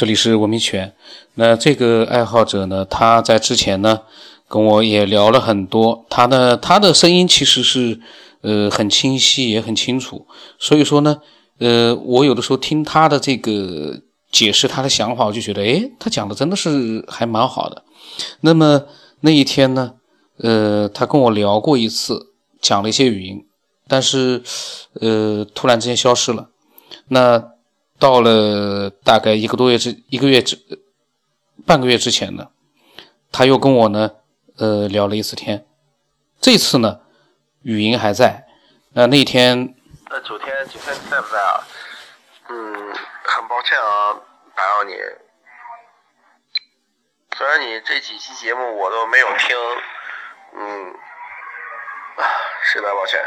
这里是文明犬。那这个爱好者呢，他在之前呢跟我也聊了很多。他呢，他的声音其实是呃很清晰，也很清楚。所以说呢，呃，我有的时候听他的这个解释，他的想法，我就觉得，诶，他讲的真的是还蛮好的。那么那一天呢，呃，他跟我聊过一次，讲了一些语音，但是呃，突然之间消失了。那。到了大概一个多月之一个月之半个月之前呢，他又跟我呢呃聊了一次天，这次呢语音还在。那那天呃九天九天在不在啊？嗯，很抱歉啊，打扰你。虽然你这几期节目我都没有听，嗯，啊，实在抱歉。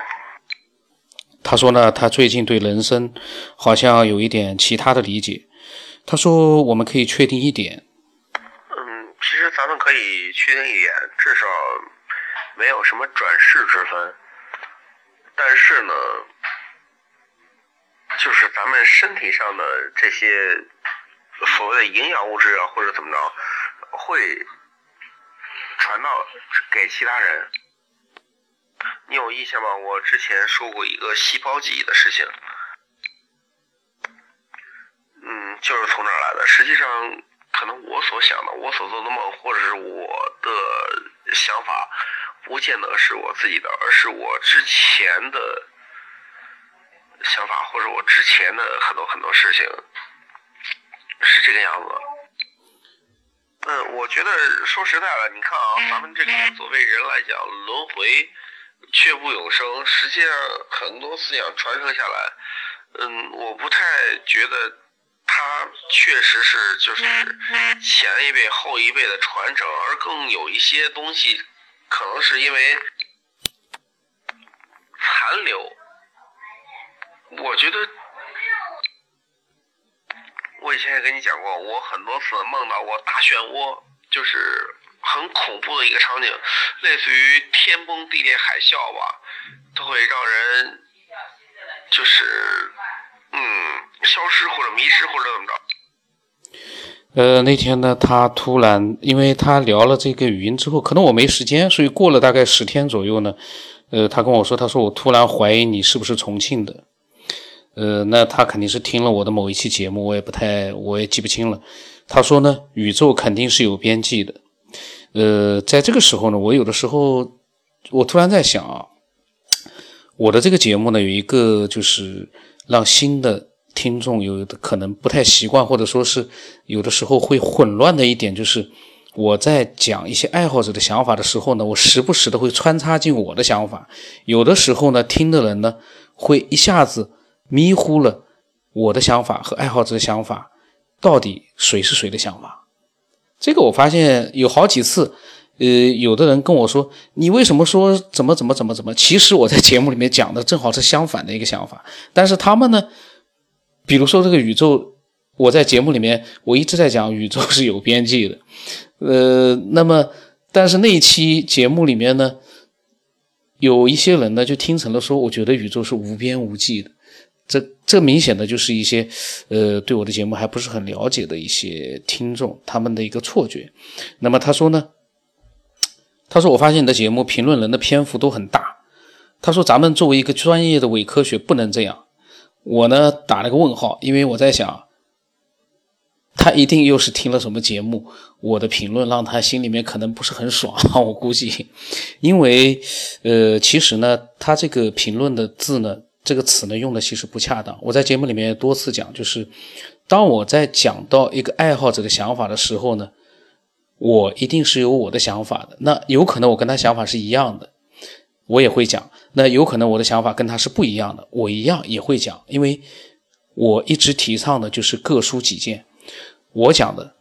他说呢，他最近对人生好像有一点其他的理解。他说，我们可以确定一点。嗯，其实咱们可以确定一点，至少没有什么转世之分。但是呢，就是咱们身体上的这些所谓的营养物质啊，或者怎么着，会传到给其他人。你有印象吗？我之前说过一个细胞记忆的事情，嗯，就是从这儿来的。实际上，可能我所想的、我所做的梦，或者是我的想法，不见得是我自己的，而是我之前的想法，或者我之前的很多很多事情，是这个样子。嗯，我觉得说实在的，你看啊，咱们这个作为人来讲，轮回。却不永生，实际上很多思想传承下来，嗯，我不太觉得它确实是就是前一辈后一辈的传承，而更有一些东西可能是因为残留。我觉得我以前也跟你讲过，我很多次梦到过大漩涡，就是。很恐怖的一个场景，类似于天崩地裂、海啸吧，都会让人就是嗯消失或者迷失或者怎么着。呃，那天呢，他突然，因为他聊了这个语音之后，可能我没时间，所以过了大概十天左右呢，呃，他跟我说，他说我突然怀疑你是不是重庆的。呃，那他肯定是听了我的某一期节目，我也不太，我也记不清了。他说呢，宇宙肯定是有边际的。呃，在这个时候呢，我有的时候，我突然在想啊，我的这个节目呢，有一个就是让新的听众有的可能不太习惯，或者说是有的时候会混乱的一点，就是我在讲一些爱好者的想法的时候呢，我时不时的会穿插进我的想法，有的时候呢，听的人呢会一下子迷糊了我的想法和爱好者的想法，到底谁是谁的想法？这个我发现有好几次，呃，有的人跟我说：“你为什么说怎么怎么怎么怎么？”其实我在节目里面讲的正好是相反的一个想法。但是他们呢，比如说这个宇宙，我在节目里面我一直在讲宇宙是有边际的，呃，那么但是那一期节目里面呢，有一些人呢就听成了说，我觉得宇宙是无边无际的。这这明显的就是一些，呃，对我的节目还不是很了解的一些听众他们的一个错觉。那么他说呢，他说我发现你的节目评论人的篇幅都很大。他说咱们作为一个专业的伪科学不能这样。我呢打了个问号，因为我在想，他一定又是听了什么节目，我的评论让他心里面可能不是很爽。我估计，因为呃，其实呢，他这个评论的字呢。这个词呢用的其实不恰当。我在节目里面多次讲，就是当我在讲到一个爱好者的想法的时候呢，我一定是有我的想法的。那有可能我跟他想法是一样的，我也会讲；那有可能我的想法跟他是不一样的，我一样也会讲。因为我一直提倡的就是各抒己见。我讲的，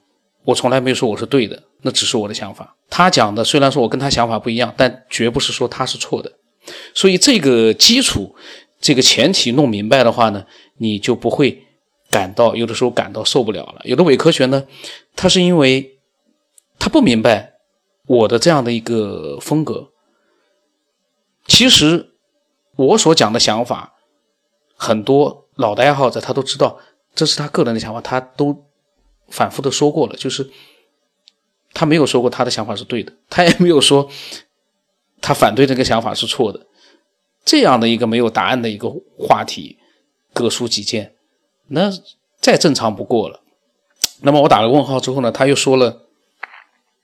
我从来没有说我是对的，那只是我的想法。他讲的虽然说我跟他想法不一样，但绝不是说他是错的。所以这个基础。这个前提弄明白的话呢，你就不会感到有的时候感到受不了了。有的伪科学呢，他是因为他不明白我的这样的一个风格。其实我所讲的想法，很多老的爱好者他都知道，这是他个人的想法，他都反复的说过了，就是他没有说过他的想法是对的，他也没有说他反对这个想法是错的。这样的一个没有答案的一个话题，各抒己见，那再正常不过了。那么我打了问号之后呢，他又说了，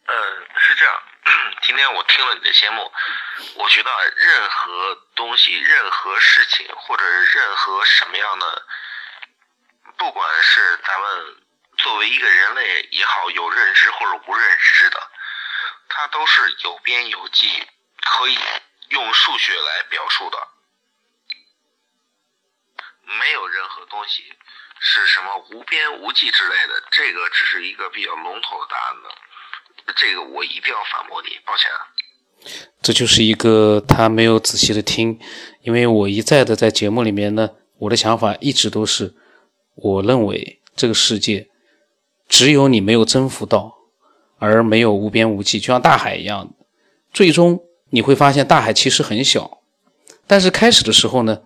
呃，是这样。今天我听了你的节目，我觉得任何东西、任何事情或者任何什么样的，不管是咱们作为一个人类也好，有认知或者无认知的，它都是有边有际，可以。用数学来表述的，没有任何东西是什么无边无际之类的，这个只是一个比较笼统的答案的，这个我一定要反驳你，抱歉。这就是一个他没有仔细的听，因为我一再的在节目里面呢，我的想法一直都是，我认为这个世界只有你没有征服到，而没有无边无际，就像大海一样，最终。你会发现大海其实很小，但是开始的时候呢，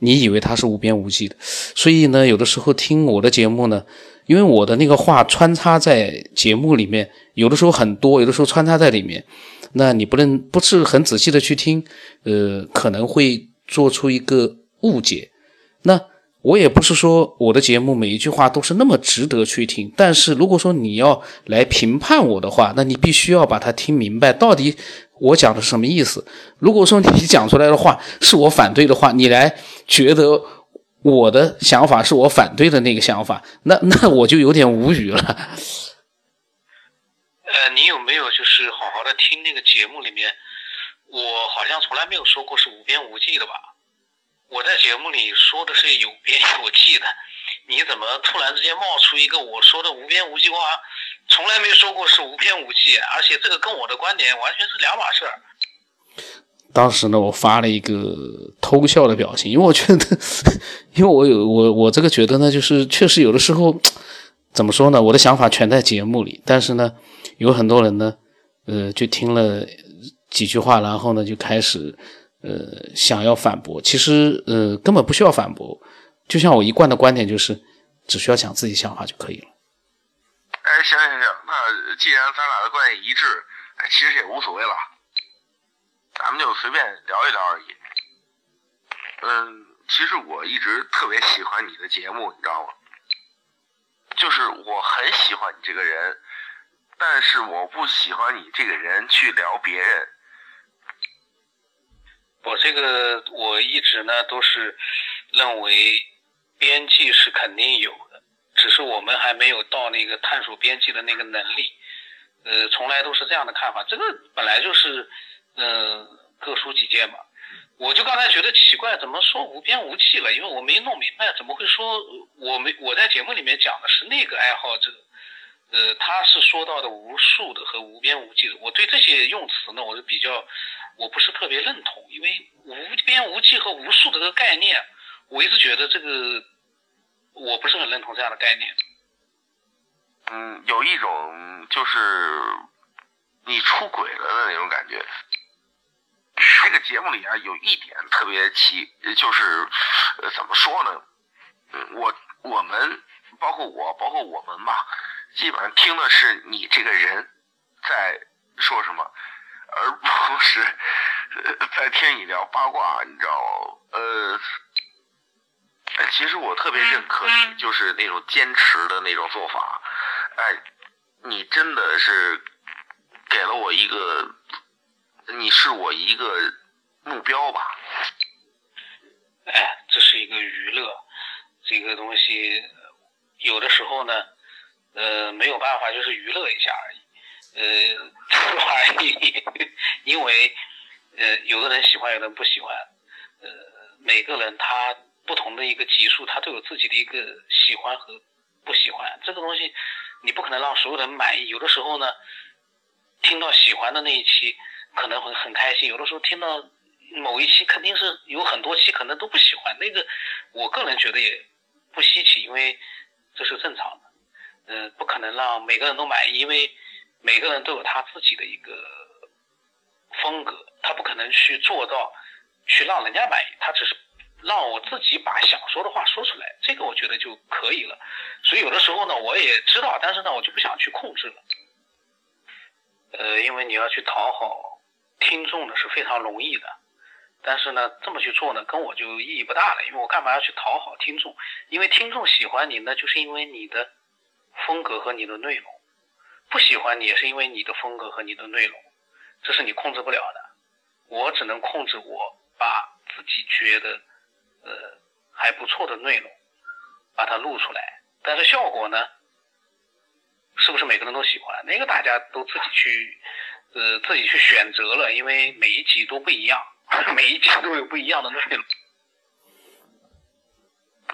你以为它是无边无际的，所以呢，有的时候听我的节目呢，因为我的那个话穿插在节目里面，有的时候很多，有的时候穿插在里面，那你不能不是很仔细的去听，呃，可能会做出一个误解。那我也不是说我的节目每一句话都是那么值得去听，但是如果说你要来评判我的话，那你必须要把它听明白，到底。我讲的是什么意思？如果说你讲出来的话是我反对的话，你来觉得我的想法是我反对的那个想法，那那我就有点无语了。呃，你有没有就是好好的听那个节目里面？我好像从来没有说过是无边无际的吧？我在节目里说的是有边有际的。你怎么突然之间冒出一个我说的无边无际话？从来没说过是无边无际，而且这个跟我的观点完全是两码事儿。当时呢，我发了一个偷笑的表情，因为我觉得，因为我有我我这个觉得呢，就是确实有的时候，怎么说呢？我的想法全在节目里，但是呢，有很多人呢，呃，就听了几句话，然后呢，就开始呃想要反驳。其实呃根本不需要反驳。就像我一贯的观点就是，只需要讲自己想法就可以了。行行行，那既然咱俩的观点一致，哎，其实也无所谓了，咱们就随便聊一聊而已。嗯，其实我一直特别喜欢你的节目，你知道吗？就是我很喜欢你这个人，但是我不喜欢你这个人去聊别人。我这个我一直呢都是认为。边际是肯定有，只是我们还没有到那个探索边际的那个能力。呃，从来都是这样的看法。这个本来就是，嗯，各抒己见嘛。我就刚才觉得奇怪，怎么说无边无际了？因为我没弄明白，怎么会说我没我在节目里面讲的是那个爱好者，呃，他是说到的无数的和无边无际的。我对这些用词呢，我是比较我不是特别认同，因为无边无际和无数的这个概念。我一直觉得这个，我不是很认同这样的概念。嗯，有一种就是你出轨了的那种感觉。这个节目里啊，有一点特别奇，就是呃怎么说呢？嗯，我我们包括我，包括我们吧，基本上听的是你这个人在说什么，而不是在听你聊八卦，你知道吗？呃。其实我特别认可你，就是那种坚持的那种做法。哎，你真的是给了我一个，你是我一个目标吧？哎，这是一个娱乐，这个东西有的时候呢，呃，没有办法，就是娱乐一下而已。呃，这玩意，因为呃，有的人喜欢，有的人不喜欢。呃，每个人他。不同的一个级数，他都有自己的一个喜欢和不喜欢。这个东西，你不可能让所有人满意。有的时候呢，听到喜欢的那一期可能会很开心；有的时候听到某一期，肯定是有很多期可能都不喜欢。那个，我个人觉得也不稀奇，因为这是正常的。嗯，不可能让每个人都满意，因为每个人都有他自己的一个风格，他不可能去做到去让人家满意，他只是。让我自己把想说的话说出来，这个我觉得就可以了。所以有的时候呢，我也知道，但是呢，我就不想去控制了。呃，因为你要去讨好听众呢是非常容易的，但是呢，这么去做呢，跟我就意义不大了。因为我干嘛要去讨好听众？因为听众喜欢你呢，就是因为你的风格和你的内容；不喜欢你也是因为你的风格和你的内容，这是你控制不了的。我只能控制我把自己觉得呃还不错的内容把它录出来，但是效果呢？是不是每个人都喜欢？那个大家都自己去，呃，自己去选择了，因为每一集都不一样，每一集都有不一样的内容。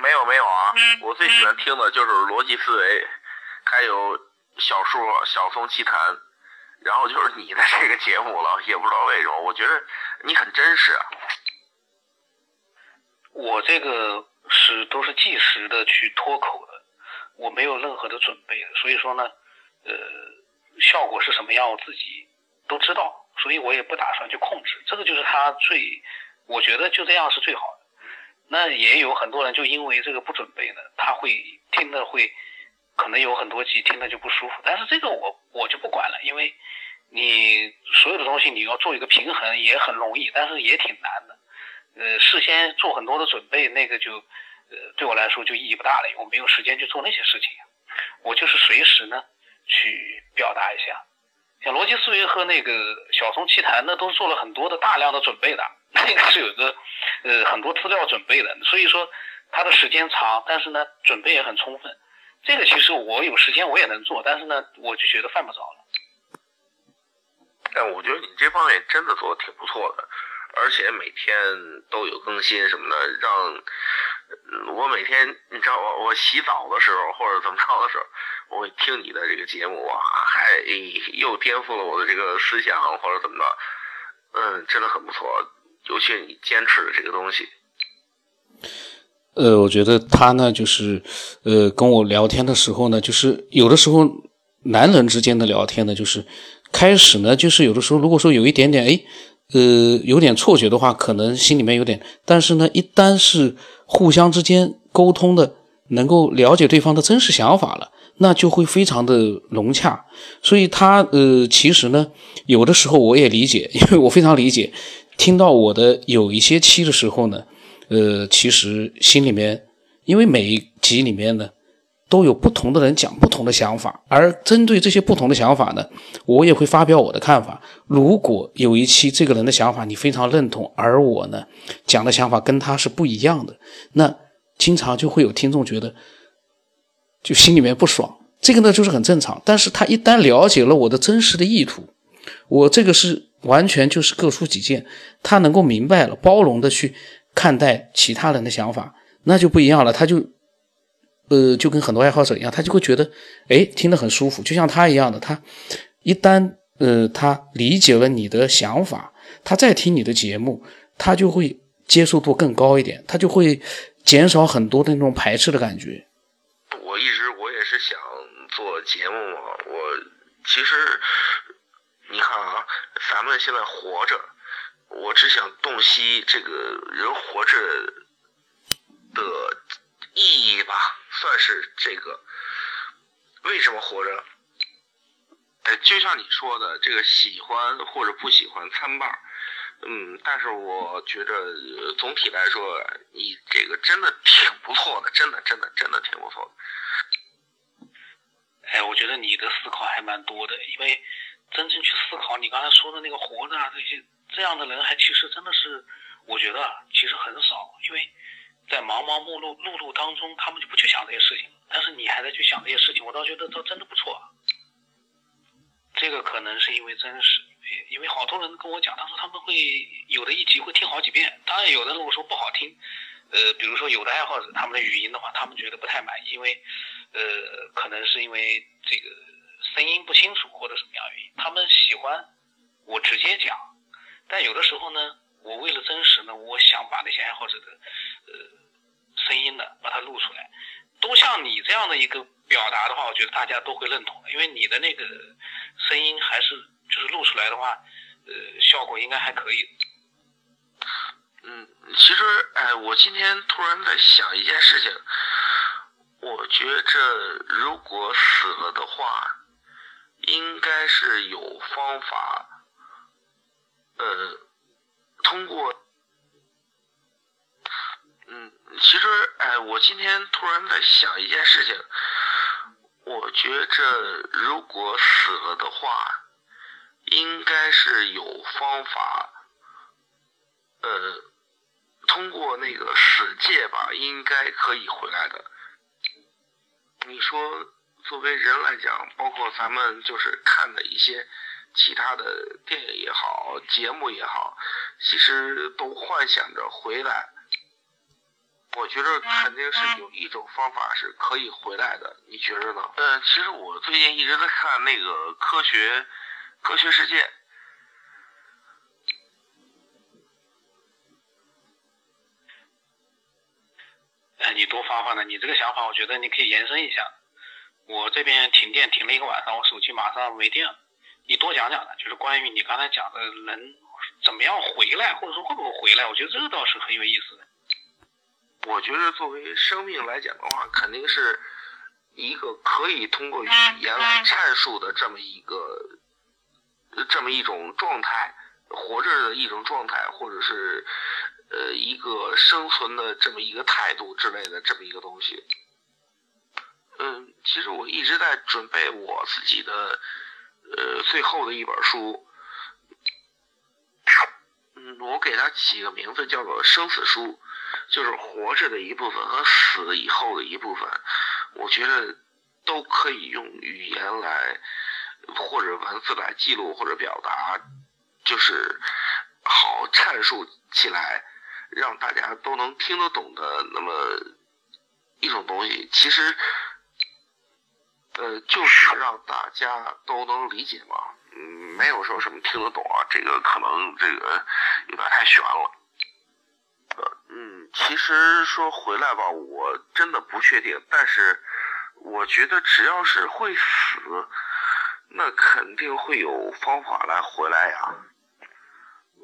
没有没有啊，我最喜欢听的就是逻辑思维，还有小说《小松奇谈》，然后就是你的这个节目了，也不知道为什么，我觉得你很真实。我这个是都是即时的去脱口的。我没有任何的准备，所以说呢，呃，效果是什么样，我自己都知道，所以我也不打算去控制。这个就是他最，我觉得就这样是最好的。那也有很多人就因为这个不准备呢，他会听的会，可能有很多集听的就不舒服。但是这个我我就不管了，因为你所有的东西你要做一个平衡也很容易，但是也挺难的。呃，事先做很多的准备，那个就。呃，对我来说就意义不大了，因为我没有时间去做那些事情。我就是随时呢去表达一下，像逻辑思维和那个小松奇谈，那都是做了很多的大量的准备的，那个是有个呃很多资料准备的，所以说它的时间长，但是呢准备也很充分。这个其实我有时间我也能做，但是呢我就觉得犯不着了。但我觉得你这方面真的做的挺不错的，而且每天都有更新什么的，让。我每天，你知道我我洗澡的时候或者怎么着的时候，我会听你的这个节目啊，还又颠覆了我的这个思想或者怎么着，嗯，真的很不错，尤其你坚持的这个东西。呃，我觉得他呢，就是呃，跟我聊天的时候呢，就是有的时候男人之间的聊天呢，就是开始呢，就是有的时候如果说有一点点哎，呃，有点错觉的话，可能心里面有点，但是呢，一旦是。互相之间沟通的，能够了解对方的真实想法了，那就会非常的融洽。所以他呃，其实呢，有的时候我也理解，因为我非常理解。听到我的有一些期的时候呢，呃，其实心里面，因为每一集里面呢。都有不同的人讲不同的想法，而针对这些不同的想法呢，我也会发表我的看法。如果有一期这个人的想法你非常认同，而我呢讲的想法跟他是不一样的，那经常就会有听众觉得就心里面不爽。这个呢就是很正常。但是他一旦了解了我的真实的意图，我这个是完全就是各抒己见，他能够明白了，包容的去看待其他人的想法，那就不一样了。他就。呃，就跟很多爱好者一样，他就会觉得，哎，听得很舒服，就像他一样的。他一旦呃，他理解了你的想法，他再听你的节目，他就会接受度更高一点，他就会减少很多的那种排斥的感觉。我一直我也是想做节目嘛，我其实你看啊，咱们现在活着，我只想洞悉这个人活着的意义吧。算是这个，为什么活着？哎，就像你说的，这个喜欢或者不喜欢参半，嗯，但是我觉得总体来说，你这个真的挺不错的，真的，真的，真的挺不错的。哎，我觉得你的思考还蛮多的，因为真正去思考你刚才说的那个活着啊，这些这样的人还其实真的是，我觉得其实很少，因为。在忙忙碌碌碌碌当中，他们就不去想这些事情，但是你还在去想这些事情，我倒觉得倒真的不错。这个可能是因为真实，因为好多人跟我讲，他说他们会有的一集会听好几遍。当然，有的如果说不好听，呃，比如说有的爱好者他们的语音的话，他们觉得不太满意，因为呃，可能是因为这个声音不清楚或者什么样原因，他们喜欢我直接讲。但有的时候呢。我为了真实呢，我想把那些爱好者的呃声音的，把它录出来。都像你这样的一个表达的话，我觉得大家都会认同的，因为你的那个声音还是就是录出来的话，呃，效果应该还可以。嗯，其实，哎，我今天突然在想一件事情，我觉着如果死了的话，应该是有方法，呃，通过，嗯，其实，哎，我今天突然在想一件事情，我觉着如果死了的话，应该是有方法，呃。通过那个死界吧，应该可以回来的。你说，作为人来讲，包括咱们就是看的一些其他的电影也好，节目也好，其实都幻想着回来。我觉得肯定是有一种方法是可以回来的，你觉着呢？嗯，其实我最近一直在看那个科学科学世界。哎你多发发呢？你这个想法，我觉得你可以延伸一下。我这边停电停了一个晚上，我手机马上没电了。你多讲讲呢，就是关于你刚才讲的人怎么样回来，或者说会不会回来？我觉得这个倒是很有意思的。我觉得作为生命来讲的话，肯定是一个可以通过语言来阐述的这么一个这么一种状态，活着的一种状态，或者是。呃，一个生存的这么一个态度之类的这么一个东西。嗯，其实我一直在准备我自己的呃最后的一本书。嗯，我给它起个名字叫做《生死书》，就是活着的一部分和死以后的一部分，我觉得都可以用语言来或者文字来记录或者表达，就是好阐述起来。让大家都能听得懂的那么一种东西，其实，呃，就是让大家都能理解嘛。嗯，没有说什么听得懂啊，这个可能这个有点太悬了。呃，嗯，其实说回来吧，我真的不确定，但是我觉得只要是会死，那肯定会有方法来回来呀。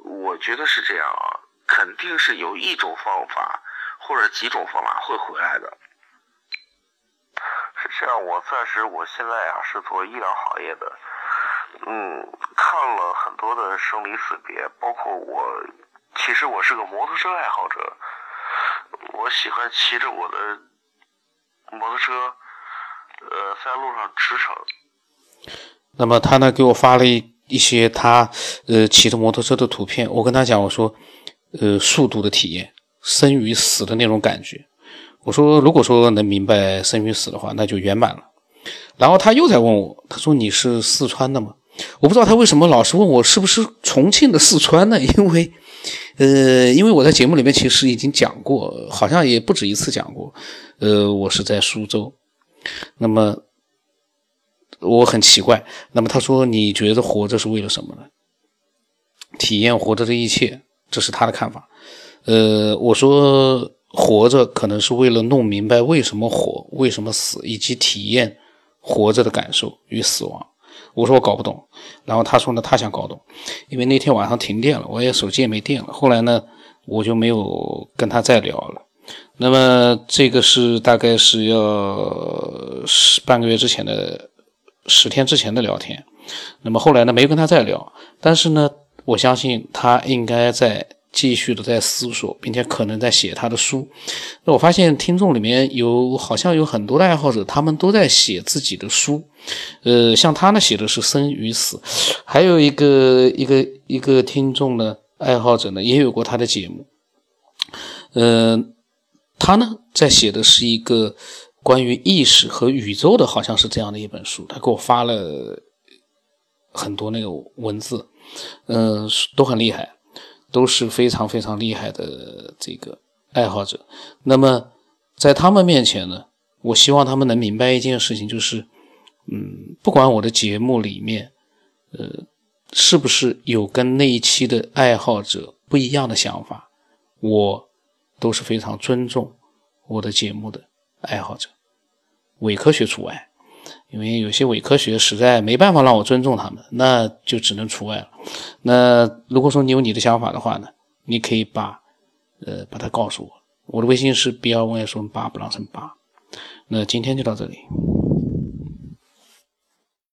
我觉得是这样啊。肯定是有一种方法或者几种方法会回来的。是这样，我暂时我现在呀是做医疗行业的，嗯，看了很多的生离死别，包括我，其实我是个摩托车爱好者，我喜欢骑着我的摩托车，呃，在路上驰骋。那么他呢给我发了一一些他呃骑着摩托车的图片，我跟他讲，我说。呃，速度的体验，生与死的那种感觉。我说，如果说能明白生与死的话，那就圆满了。然后他又在问我，他说：“你是四川的吗？”我不知道他为什么老是问我是不是重庆的四川呢？因为，呃，因为我在节目里面其实已经讲过，好像也不止一次讲过。呃，我是在苏州。那么，我很奇怪。那么他说：“你觉得活着是为了什么呢？体验活着的一切。”这是他的看法，呃，我说活着可能是为了弄明白为什么活，为什么死，以及体验活着的感受与死亡。我说我搞不懂，然后他说呢，他想搞懂，因为那天晚上停电了，我也手机也没电了。后来呢，我就没有跟他再聊了。那么这个是大概是要十半个月之前的十天之前的聊天。那么后来呢，没跟他再聊，但是呢。我相信他应该在继续的在思索，并且可能在写他的书。那我发现听众里面有好像有很多的爱好者，他们都在写自己的书。呃，像他呢写的是生与死，还有一个一个一个听众呢爱好者呢也有过他的节目。呃，他呢在写的是一个关于意识和宇宙的，好像是这样的一本书。他给我发了很多那个文字。嗯，都很厉害，都是非常非常厉害的这个爱好者。那么，在他们面前呢，我希望他们能明白一件事情，就是，嗯，不管我的节目里面，呃，是不是有跟那一期的爱好者不一样的想法，我都是非常尊重我的节目的爱好者，伪科学除外。因为有些伪科学实在没办法让我尊重他们，那就只能除外了。那如果说你有你的想法的话呢，你可以把呃，把它告诉我。我的微信是 b 二 y 说八不让声八。那今天就到这里。